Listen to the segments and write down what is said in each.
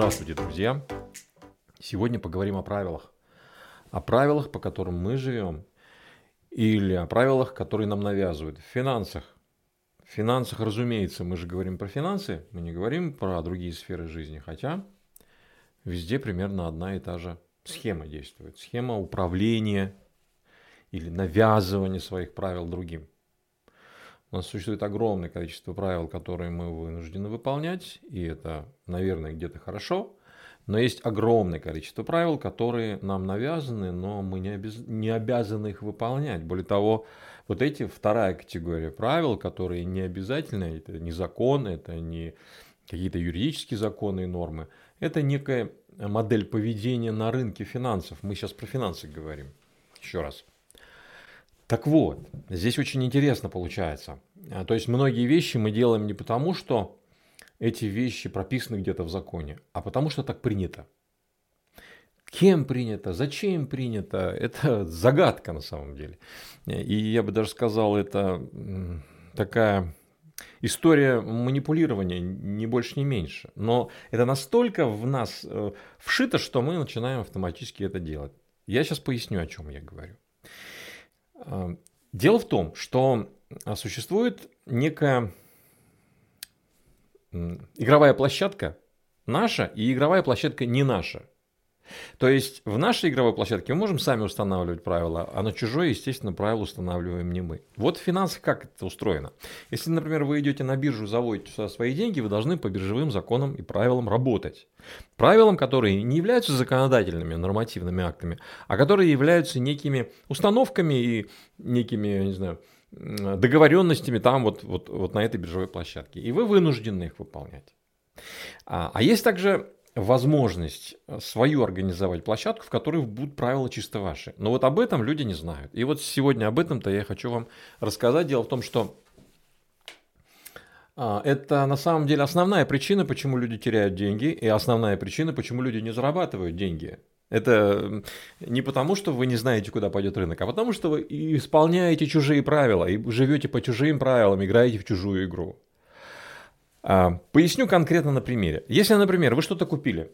Здравствуйте, друзья! Сегодня поговорим о правилах. О правилах, по которым мы живем, или о правилах, которые нам навязывают в финансах. В финансах, разумеется, мы же говорим про финансы, мы не говорим про другие сферы жизни, хотя везде примерно одна и та же схема действует. Схема управления или навязывания своих правил другим. У нас существует огромное количество правил, которые мы вынуждены выполнять, и это, наверное, где-то хорошо. Но есть огромное количество правил, которые нам навязаны, но мы не, обяз... не обязаны их выполнять. Более того, вот эти вторая категория правил, которые не обязательны, это не закон, это не какие-то юридические законы и нормы, это некая модель поведения на рынке финансов. Мы сейчас про финансы говорим. Еще раз. Так вот, здесь очень интересно получается. А, то есть многие вещи мы делаем не потому, что эти вещи прописаны где-то в законе, а потому что так принято. Кем принято, зачем принято, это загадка на самом деле. И я бы даже сказал, это такая история манипулирования, не больше, не меньше. Но это настолько в нас э, вшито, что мы начинаем автоматически это делать. Я сейчас поясню, о чем я говорю. А, дело в том, что существует некая игровая площадка наша и игровая площадка не наша. То есть в нашей игровой площадке мы можем сами устанавливать правила, а на чужой, естественно, правила устанавливаем не мы. Вот в финансах как это устроено. Если, например, вы идете на биржу, заводите сюда свои деньги, вы должны по биржевым законам и правилам работать. Правилам, которые не являются законодательными, нормативными актами, а которые являются некими установками и некими, я не знаю, договоренностями там вот, вот, вот на этой биржевой площадке. И вы вынуждены их выполнять. А, а есть также возможность э, свою организовать площадку, в которой будут правила чисто ваши. Но вот об этом люди не знают. И вот сегодня об этом-то я хочу вам рассказать. Дело в том, что а, это на самом деле основная причина, почему люди теряют деньги, и основная причина, почему люди не зарабатывают деньги. Это не потому, что вы не знаете, куда пойдет рынок, а потому, что вы исполняете чужие правила и живете по чужим правилам, играете в чужую игру. А, поясню конкретно на примере. Если, например, вы что-то купили,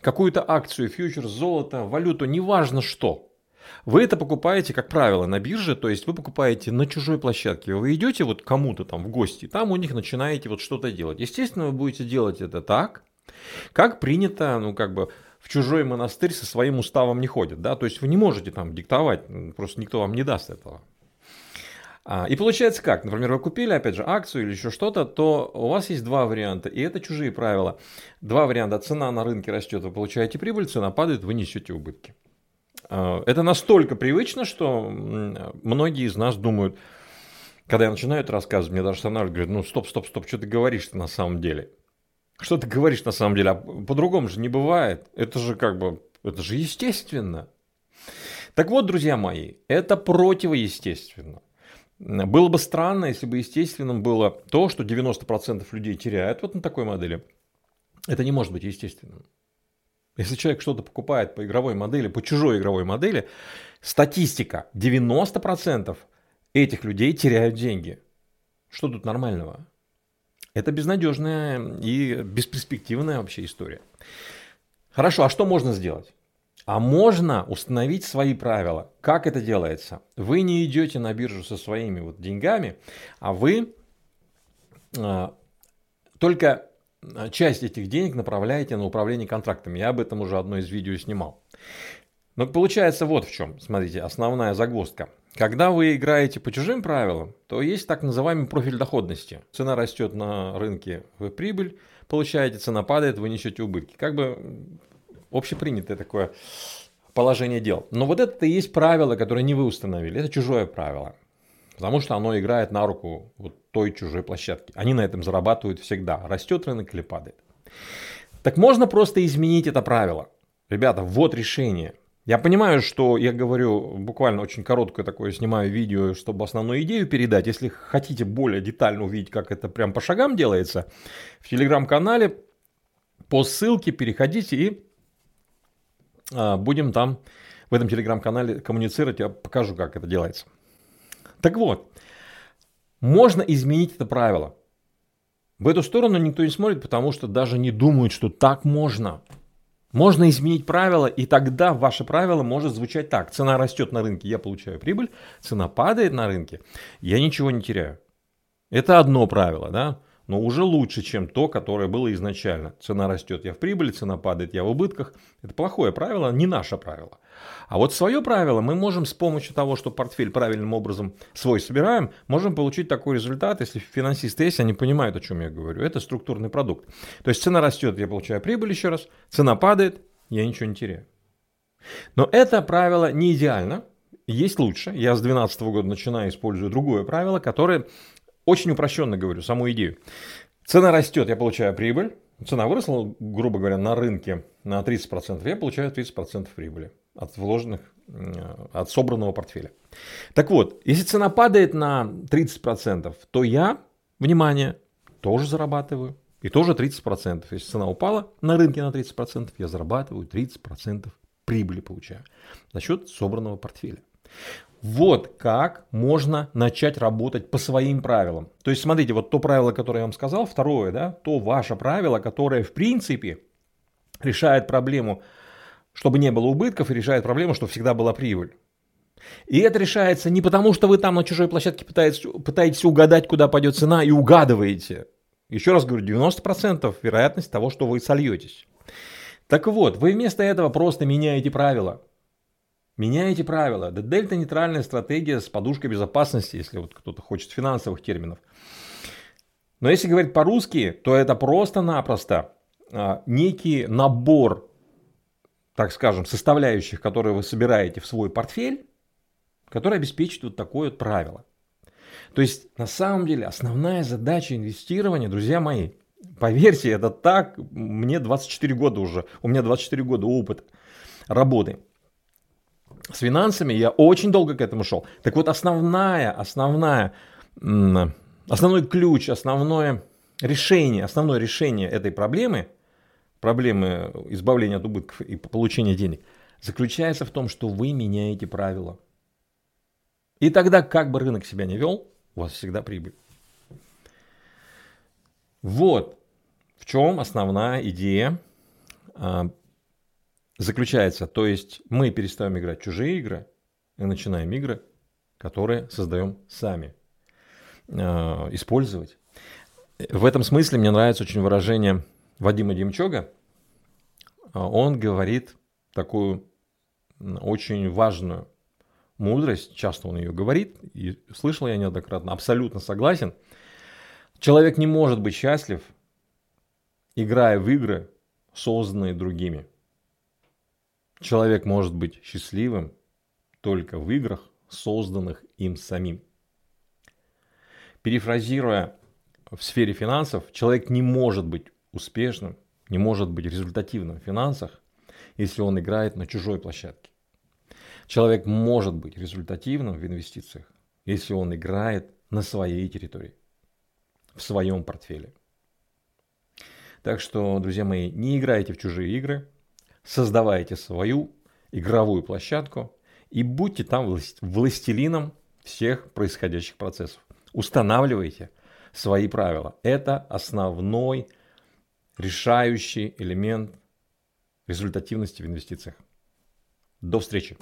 какую-то акцию, фьючерс, золото, валюту, неважно что, вы это покупаете, как правило, на бирже, то есть вы покупаете на чужой площадке. Вы идете вот кому-то там в гости, там у них начинаете вот что-то делать. Естественно, вы будете делать это так, как принято, ну как бы в чужой монастырь со своим уставом не ходят, да, то есть вы не можете там диктовать, просто никто вам не даст этого. А, и получается как? Например, вы купили, опять же, акцию или еще что-то, то у вас есть два варианта, и это чужие правила. Два варианта. Цена на рынке растет, вы получаете прибыль, цена падает, вы несете убытки. А, это настолько привычно, что многие из нас думают, когда я начинаю это рассказывать, мне даже останавливают, говорят, ну стоп, стоп, стоп, что ты говоришь на самом деле? Что ты говоришь на самом деле? А по-другому же не бывает. Это же как бы, это же естественно. Так вот, друзья мои, это противоестественно. Было бы странно, если бы естественным было то, что 90% людей теряют вот на такой модели. Это не может быть естественным. Если человек что-то покупает по игровой модели, по чужой игровой модели, статистика 90% этих людей теряют деньги. Что тут нормального? Это безнадежная и бесперспективная вообще история. Хорошо, а что можно сделать? А можно установить свои правила. Как это делается? Вы не идете на биржу со своими вот деньгами, а вы э, только часть этих денег направляете на управление контрактами. Я об этом уже одно из видео снимал. Но получается вот в чем, смотрите, основная загвоздка. Когда вы играете по чужим правилам, то есть так называемый профиль доходности. Цена растет на рынке, вы прибыль получаете, цена падает, вы несете убытки. Как бы общепринятое такое положение дел. Но вот это и есть правило, которое не вы установили. Это чужое правило. Потому что оно играет на руку вот той чужой площадки. Они на этом зарабатывают всегда. Растет рынок или падает. Так можно просто изменить это правило. Ребята, вот решение. Я понимаю, что я говорю буквально очень короткое такое, снимаю видео, чтобы основную идею передать. Если хотите более детально увидеть, как это прям по шагам делается, в телеграм-канале по ссылке переходите и будем там в этом телеграм-канале коммуницировать, я покажу, как это делается. Так вот, можно изменить это правило. В эту сторону никто не смотрит, потому что даже не думают, что так можно. Можно изменить правила, и тогда ваше правило может звучать так. Цена растет на рынке, я получаю прибыль. Цена падает на рынке, я ничего не теряю. Это одно правило, да? Но уже лучше, чем то, которое было изначально. Цена растет, я в прибыли, цена падает, я в убытках. Это плохое правило, не наше правило. А вот свое правило мы можем с помощью того, что портфель правильным образом свой собираем, можем получить такой результат, если финансисты есть, они понимают, о чем я говорю. Это структурный продукт. То есть цена растет, я получаю прибыль еще раз, цена падает, я ничего не теряю. Но это правило не идеально, есть лучше. Я с 2012 года начинаю использую другое правило, которое очень упрощенно говорю, саму идею. Цена растет, я получаю прибыль. Цена выросла, грубо говоря, на рынке на 30%. Я получаю 30% прибыли от вложенных, от собранного портфеля. Так вот, если цена падает на 30%, то я, внимание, тоже зарабатываю. И тоже 30%. Если цена упала на рынке на 30%, я зарабатываю 30% прибыли получаю за счет собранного портфеля. Вот как можно начать работать по своим правилам. То есть, смотрите, вот то правило, которое я вам сказал, второе, да, то ваше правило, которое в принципе решает проблему, чтобы не было убытков, и решает проблему, чтобы всегда была прибыль. И это решается не потому, что вы там на чужой площадке пытаетесь, пытаетесь угадать, куда пойдет цена, и угадываете. Еще раз говорю, 90% вероятность того, что вы сольетесь. Так вот, вы вместо этого просто меняете правила. Меняете правила. Дельта нейтральная стратегия с подушкой безопасности, если вот кто-то хочет финансовых терминов. Но если говорить по-русски, то это просто-напросто а, некий набор, так скажем, составляющих, которые вы собираете в свой портфель, который обеспечит вот такое вот правило. То есть, на самом деле, основная задача инвестирования, друзья мои, поверьте, это так, мне 24 года уже, у меня 24 года опыт работы с финансами, я очень долго к этому шел. Так вот, основная, основная, основной ключ, основное решение, основное решение этой проблемы, проблемы избавления от убытков и получения денег, заключается в том, что вы меняете правила. И тогда, как бы рынок себя не вел, у вас всегда прибыль. Вот в чем основная идея а, заключается. То есть мы перестаем играть чужие игры и начинаем игры, которые создаем сами, э, использовать. В этом смысле мне нравится очень выражение Вадима Демчога. Он говорит такую очень важную мудрость, часто он ее говорит, и слышал я неоднократно, абсолютно согласен. Человек не может быть счастлив, играя в игры, созданные другими – Человек может быть счастливым только в играх, созданных им самим. Перефразируя в сфере финансов, человек не может быть успешным, не может быть результативным в финансах, если он играет на чужой площадке. Человек может быть результативным в инвестициях, если он играет на своей территории, в своем портфеле. Так что, друзья мои, не играйте в чужие игры, создавайте свою игровую площадку и будьте там властелином всех происходящих процессов. Устанавливайте свои правила. Это основной решающий элемент результативности в инвестициях. До встречи!